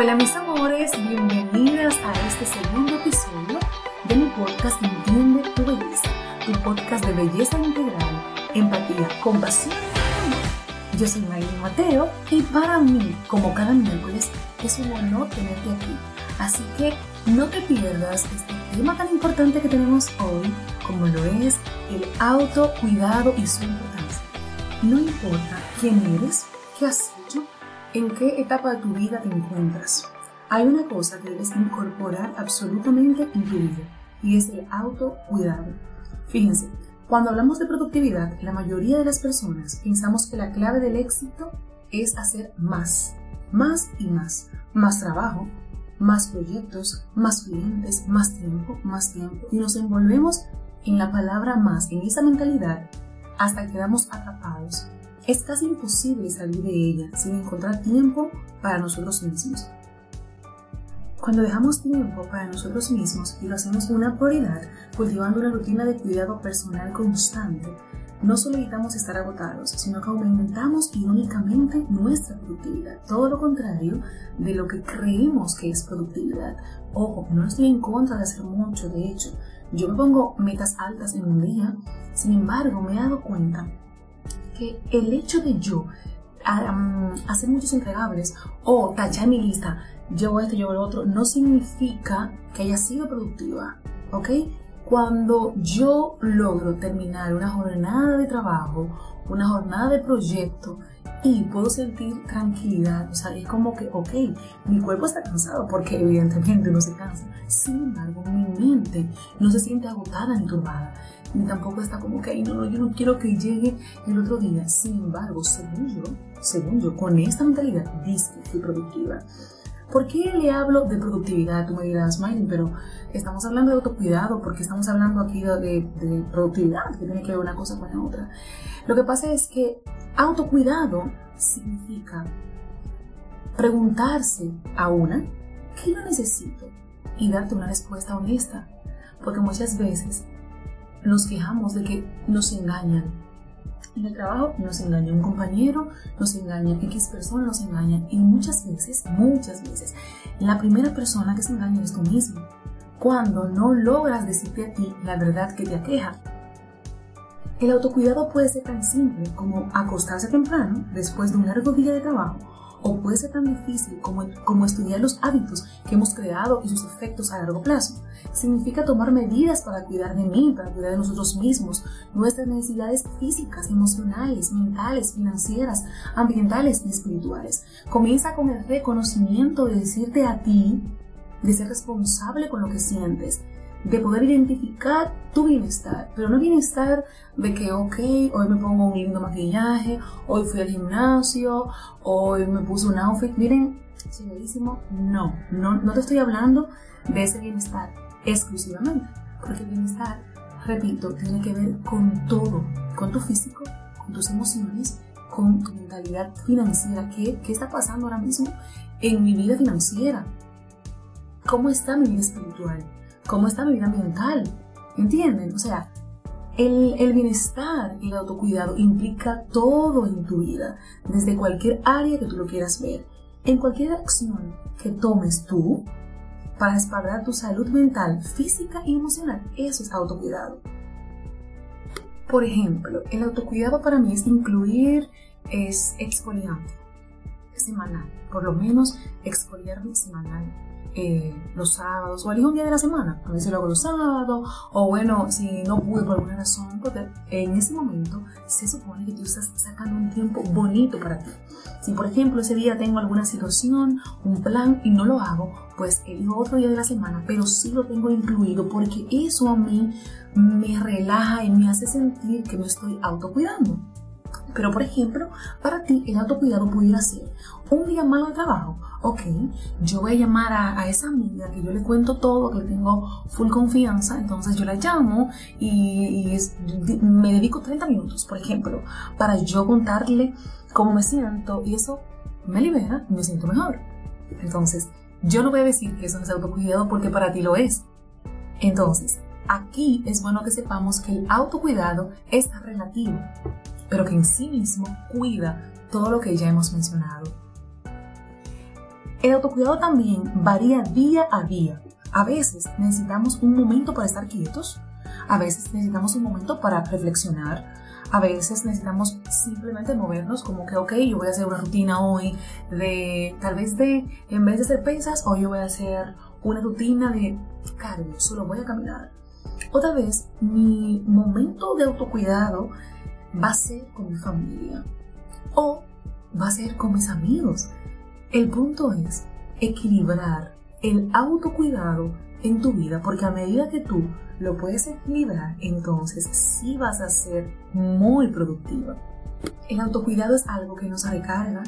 Hola mis amores, bienvenidas a este segundo episodio de mi podcast Entiende tu belleza, tu podcast de belleza integral, empatía, compasión y amor. Yo soy Marilyn Mateo y para mí, como cada miércoles, es un honor tenerte aquí. Así que no te pierdas este tema tan importante que tenemos hoy, como lo es el autocuidado y su importancia. No importa quién eres, qué hecho, en qué etapa de tu vida te encuentras. Hay una cosa que debes incorporar absolutamente en tu vida y es el autocuidado. Fíjense, cuando hablamos de productividad, la mayoría de las personas pensamos que la clave del éxito es hacer más, más y más, más trabajo, más proyectos, más clientes, más tiempo, más tiempo. Y nos envolvemos en la palabra más, en esa mentalidad, hasta que quedamos atrapados es casi imposible salir de ella sin encontrar tiempo para nosotros mismos. Cuando dejamos tiempo para nosotros mismos y lo hacemos una prioridad, cultivando una rutina de cuidado personal constante, no solo evitamos estar agotados, sino que aumentamos irónicamente nuestra productividad. Todo lo contrario de lo que creemos que es productividad. Ojo, no estoy en contra de hacer mucho, de hecho, yo me pongo metas altas en un día, sin embargo me he dado cuenta que el hecho de yo hacer muchos entregables o tachar mi lista, yo esto, yo lo otro, no significa que haya sido productiva, ¿ok? Cuando yo logro terminar una jornada de trabajo, una jornada de proyecto y puedo sentir tranquilidad, o sea, es como que, ok, mi cuerpo está cansado porque evidentemente no se cansa, sin embargo, mi mente no se siente agotada ni turbada ni tampoco está como que, no, no, yo no quiero que llegue el otro día. Sin embargo, según yo, según yo, con esta mentalidad, dice que productiva. ¿Por qué le hablo de productividad? Tú me dirás, Miley, pero estamos hablando de autocuidado, porque estamos hablando aquí de, de, productividad, que tiene que ver una cosa con la otra. Lo que pasa es que autocuidado significa preguntarse a una, ¿qué yo necesito? Y darte una respuesta honesta. Porque muchas veces nos quejamos de que nos engañan. En el trabajo nos engaña un compañero, nos engaña X persona, nos engaña. Y muchas veces, muchas veces, la primera persona que se engaña es tú mismo. Cuando no logras decirte a ti la verdad que te aqueja. El autocuidado puede ser tan simple como acostarse temprano después de un largo día de trabajo o puede ser tan difícil como, como estudiar los hábitos que hemos creado y sus efectos a largo plazo. Significa tomar medidas para cuidar de mí, para cuidar de nosotros mismos, nuestras necesidades físicas, emocionales, mentales, financieras, ambientales y espirituales. Comienza con el reconocimiento de decirte a ti, de ser responsable con lo que sientes, de poder identificar tu bienestar, pero no bienestar de que, ok, hoy me pongo un lindo maquillaje, hoy fui al gimnasio, hoy me puse un outfit. Miren, señorísimo, no, no, no te estoy hablando de ese bienestar exclusivamente, porque el bienestar, repito, tiene que ver con todo, con tu físico, con tus emociones, con tu mentalidad financiera. ¿Qué, qué está pasando ahora mismo en mi vida financiera? ¿Cómo está mi vida espiritual? Cómo está mi vida ambiental. ¿Entienden? O sea, el, el, bienestar y el autocuidado implica todo en tu vida, desde cualquier área que tú lo quieras ver. En cualquier acción que tomes tú para respaldar tu salud mental, física y emocional, eso es autocuidado. Por ejemplo, el autocuidado para mí es incluir, es exfoliante semanal, por lo menos exfoliarme semanal eh, los sábados o algún día de la semana. A veces lo hago los sábados o bueno, si no pude por alguna razón, porque en ese momento se supone que tú estás sacando un tiempo bonito para ti. Si por ejemplo ese día tengo alguna situación, un plan y no lo hago, pues elijo otro día de la semana, pero sí lo tengo incluido porque eso a mí me relaja y me hace sentir que me estoy autocuidando. Pero, por ejemplo, para ti el autocuidado pudiera ser un día malo de trabajo. Ok, yo voy a llamar a, esa amiga que yo le cuento todo, que tengo full confianza, entonces yo la llamo y, me dedico 30 minutos, por ejemplo, para yo contarle cómo me siento y eso me libera y me siento mejor. Entonces, yo no voy a decir que eso no es autocuidado porque para ti lo es. Entonces, aquí es bueno que sepamos que el autocuidado es relativo pero que en sí mismo cuida todo lo que ya hemos mencionado. El autocuidado también varía día a día. A veces necesitamos un momento para estar quietos, a veces necesitamos un momento para reflexionar, a veces necesitamos simplemente movernos como que, ok, yo voy a hacer una rutina hoy de, tal vez de, en vez de hacer pesas, hoy yo voy a hacer una rutina de cardio, solo voy a caminar. Otra vez, mi momento de autocuidado va a ser con mi familia o va a ser con mis amigos. El punto es equilibrar el autocuidado en tu vida, porque a medida que tú lo puedes equilibrar, entonces sí vas a ser muy productiva. El autocuidado es algo que nos recarga,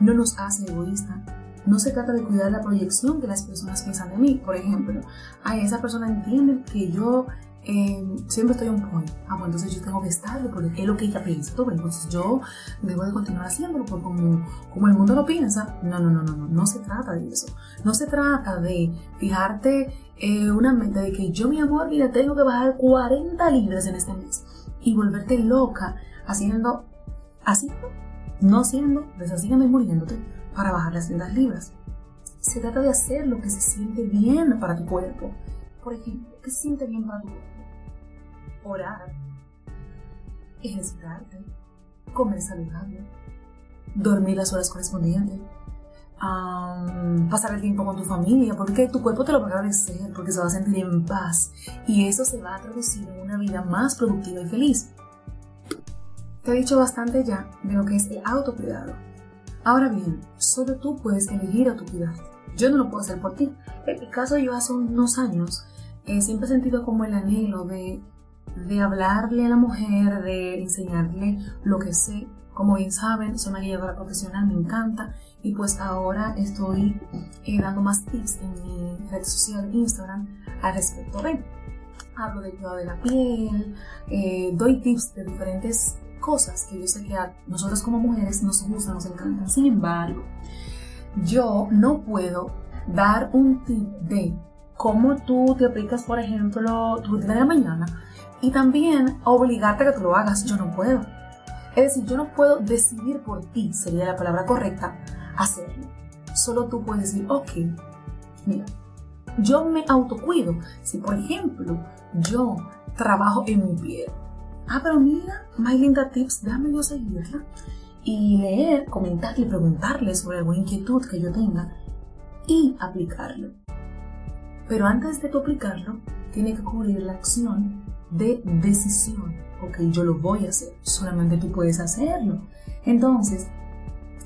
no nos hace egoísta. No se trata de cuidar la proyección que las personas piensan de mí. Por ejemplo, ay, esa persona entiende que yo eh, siempre estoy un point. Ah, bueno, entonces yo tengo que estar porque es lo que ella piensa. Todo, entonces yo debo de continuar haciéndolo porque como, como el mundo lo piensa. No, no, no, no, no, no se trata de eso. No se trata de fijarte eh, una meta de que yo, mi amor, mira, tengo que bajar 40 libras en este mes y volverte loca haciendo, haciendo, no haciendo, deshaciendo y muriéndote para bajar las 30 libras. Se trata de hacer lo que se siente bien para tu cuerpo por ejemplo, ¿qué siente bien para tu? Orar, ejercitarte, comer saludable, dormir las horas correspondientes, pasar el tiempo con tu familia, porque tu cuerpo te lo va a agradecer, porque se va a sentir en paz y eso se va a traducir en una vida más productiva y feliz. Te he dicho bastante ya de lo que es el autocuidado. Ahora bien, solo tú puedes elegir autocuidarte. Yo no lo puedo hacer por ti. En mi caso, yo hace unos años eh, siempre he sentido como el anhelo de, de hablarle a la mujer, de enseñarle lo que sé. Como bien saben, soy maquilladora profesional, me encanta. Y pues ahora estoy eh, dando más tips en mi red social Instagram al respecto. Hablo de cuidado de la piel, eh, doy tips de diferentes cosas que yo sé que a nosotros como mujeres nos gustan, nos encantan. Sin embargo, yo no puedo dar un tip de cómo tú te aplicas, por ejemplo, tu rutina de la mañana y también obligarte a que tú lo hagas. Yo no puedo. Es decir, yo no puedo decidir por ti, sería la palabra correcta, hacerlo. Solo tú puedes decir, ok, mira, yo me autocuido. Si, por ejemplo, yo trabajo en mi piel, ah, pero mira, My Linda Tips, déjame yo seguirla y leer, comentarle, preguntarle sobre alguna inquietud que yo tenga y aplicarlo. Pero antes de tú aplicarlo, tiene que cubrir la acción de decisión. Ok, yo lo voy a hacer, solamente tú puedes hacerlo. Entonces,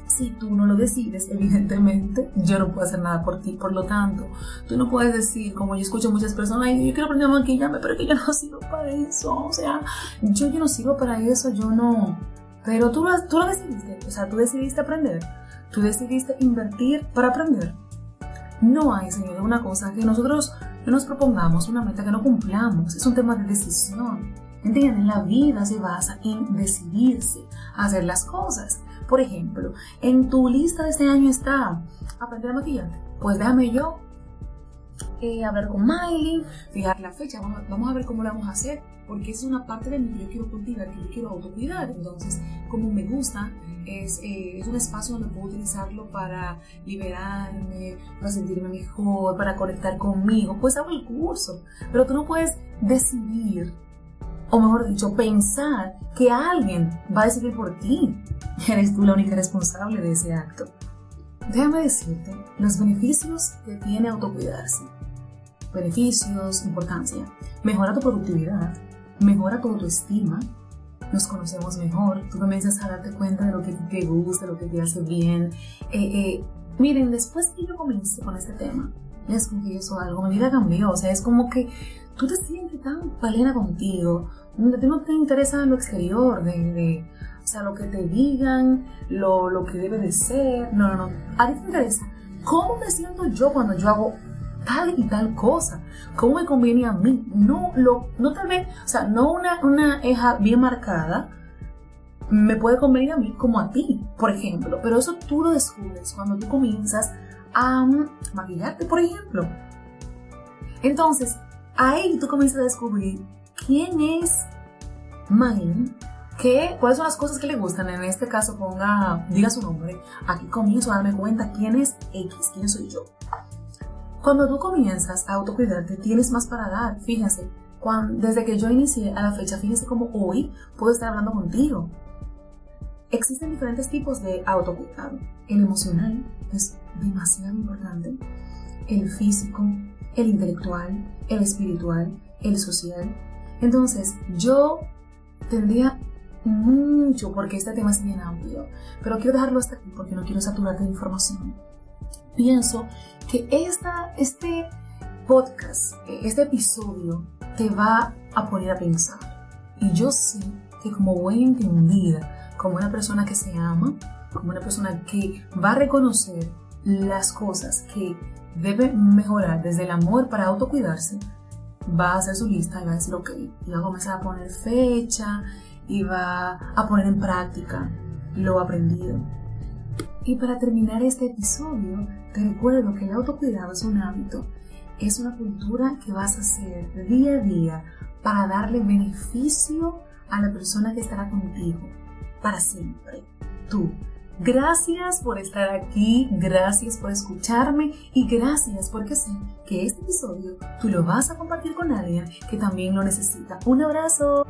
si tú no lo decides, evidentemente yo no puedo hacer nada por ti. Por lo tanto, tú no puedes decir, como yo escucho a muchas personas, yo quiero aprender a maquillarme, pero que yo no sirvo para eso. O sea, yo, yo no sirvo para eso, yo no. Pero tú, tú lo decidiste, o sea, tú decidiste aprender, tú decidiste invertir para aprender. No hay, señor, una cosa que nosotros no nos propongamos, una meta que no cumplamos. Es un tema de decisión. ¿Entienden? La vida se basa en decidirse a hacer las cosas. Por ejemplo, en tu lista de este año está aprender a maquillar. Pues déjame yo eh, hablar con Miley, fijar la fecha, vamos, a ver cómo lo vamos a hacer, porque es una parte de mí que yo quiero cultivar, que yo quiero autocuidar. Entonces, como me gusta, es, eh, es un espacio donde puedo utilizarlo para liberarme, para sentirme mejor, para conectar conmigo, pues hago el curso. Pero tú no puedes decidir, o mejor dicho, pensar que alguien va a decidir por ti. Eres tú la única responsable de ese acto. Déjame decirte los beneficios que tiene autocuidarse. Beneficios, importancia. Mejora tu productividad, mejora tu autoestima, nos conocemos mejor, tú comienzas a darte cuenta de lo que te gusta, de lo que te hace bien. Eh, eh, miren, después que yo comencé con este tema, les confieso algo, mi vida cambió, o sea, es como que tú te sientes tan plena contigo, donde no te interesa lo exterior, de, o sea, lo que te digan, lo, lo que debe de ser, no, no, no, a ti te interesa cómo me siento yo cuando yo hago tal y tal cosa, cómo me conviene a mí, no, lo, no tal vez, o sea, no una, una eja bien marcada, me puede convenir a mí como a ti, por ejemplo, pero eso tú lo descubres cuando tú comienzas a maquillarte, por ejemplo. Entonces, ahí tú comienzas a descubrir quién es Mayan, ¿Qué, ¿Cuáles son las cosas que le gustan? En este caso, ponga, diga su nombre. Aquí comienzo a darme cuenta quién es X, quién soy yo. Cuando tú comienzas a autocuidarte, tienes más para dar. Fíjense, cuando, desde que yo inicié a la fecha, fíjense cómo hoy puedo estar hablando contigo. Existen diferentes tipos de autocuidado. El emocional es demasiado importante. El físico, el intelectual, el espiritual, el social. Entonces, yo tendría mucho porque este tema es bien amplio, pero quiero dejarlo hasta aquí porque no quiero saturarte de información. Pienso que esta, este podcast, este episodio, te va a poner a pensar. Y yo sé que como buena entendida, como una persona que se ama, como una persona que va a reconocer las cosas que debe mejorar desde el amor para autocuidarse, va a hacer su lista y va a decir, ok, y va a comenzar a poner fecha y va a poner en práctica lo aprendido. Y para terminar este episodio, te recuerdo que el autocuidado es un hábito, es una cultura que vas a hacer día a día para darle beneficio a la persona que estará contigo para siempre. Tú. Gracias por estar aquí, gracias por escucharme y gracias porque sé que este episodio tú lo vas a compartir con alguien que también lo necesita. Un abrazo.